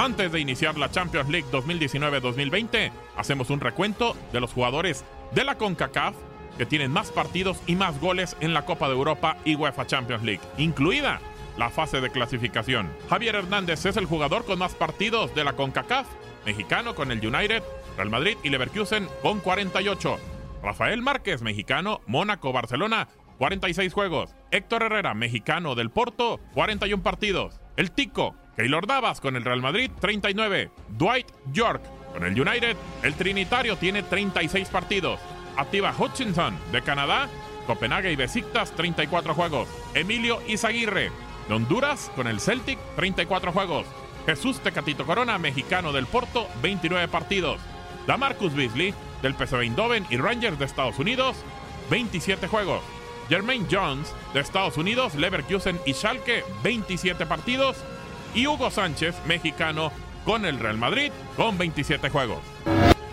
Antes de iniciar la Champions League 2019-2020, hacemos un recuento de los jugadores de la CONCACAF que tienen más partidos y más goles en la Copa de Europa y UEFA Champions League, incluida la fase de clasificación. Javier Hernández es el jugador con más partidos de la CONCACAF, mexicano con el United, Real Madrid y Leverkusen con 48. Rafael Márquez, mexicano, Mónaco, Barcelona, 46 juegos. Héctor Herrera, mexicano del Porto, 41 partidos. El Tico, Keylor Navas con el Real Madrid, 39. Dwight York con el United, el Trinitario tiene 36 partidos. Activa Hutchinson de Canadá, Copenhague y Besiktas, 34 juegos. Emilio Izaguirre de Honduras con el Celtic, 34 juegos. Jesús Tecatito Corona, mexicano del Porto, 29 partidos. Damarcus Beasley del PSV Eindhoven y Rangers de Estados Unidos, 27 juegos. Jermaine Jones de Estados Unidos, Leverkusen y Schalke, 27 partidos y Hugo Sánchez, mexicano, con el Real Madrid, con 27 juegos.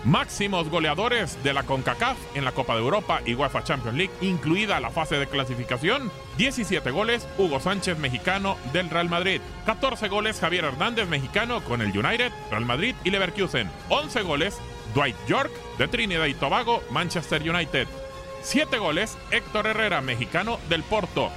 Máximos goleadores de la CONCACAF en la Copa de Europa y UEFA Champions League, incluida la fase de clasificación. 17 goles, Hugo Sánchez, mexicano, del Real Madrid. 14 goles, Javier Hernández, mexicano, con el United, Real Madrid y Leverkusen. 11 goles, Dwight York, de Trinidad y Tobago, Manchester United. 7 goles, Héctor Herrera, mexicano, del Porto.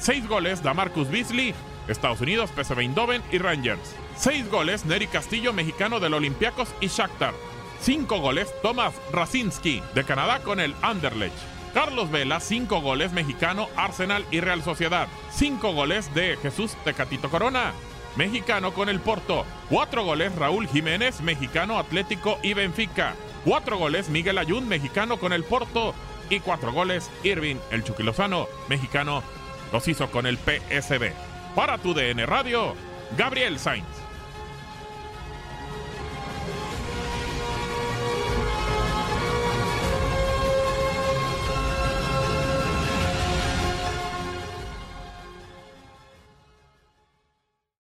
6 goles, Damarcus Beasley, Estados Unidos, PSV Eindhoven y Rangers. 6 goles, Neri Castillo, mexicano del Olympiacos y Shakhtar. 5 goles, Thomas Rasinski, de Canadá con el Anderlecht. Carlos Vela, 5 goles, mexicano, Arsenal y Real Sociedad. 5 goles de Jesús Tecatito Corona, mexicano con el Porto. 4 goles, Raúl Jiménez, mexicano, Atlético y Benfica. 4 goles, Miguel Ayun, mexicano con el Porto. Y 4 goles, Irving, el Chuquilozano, mexicano, los hizo con el PSB. Para tu DN Radio, Gabriel Sainz.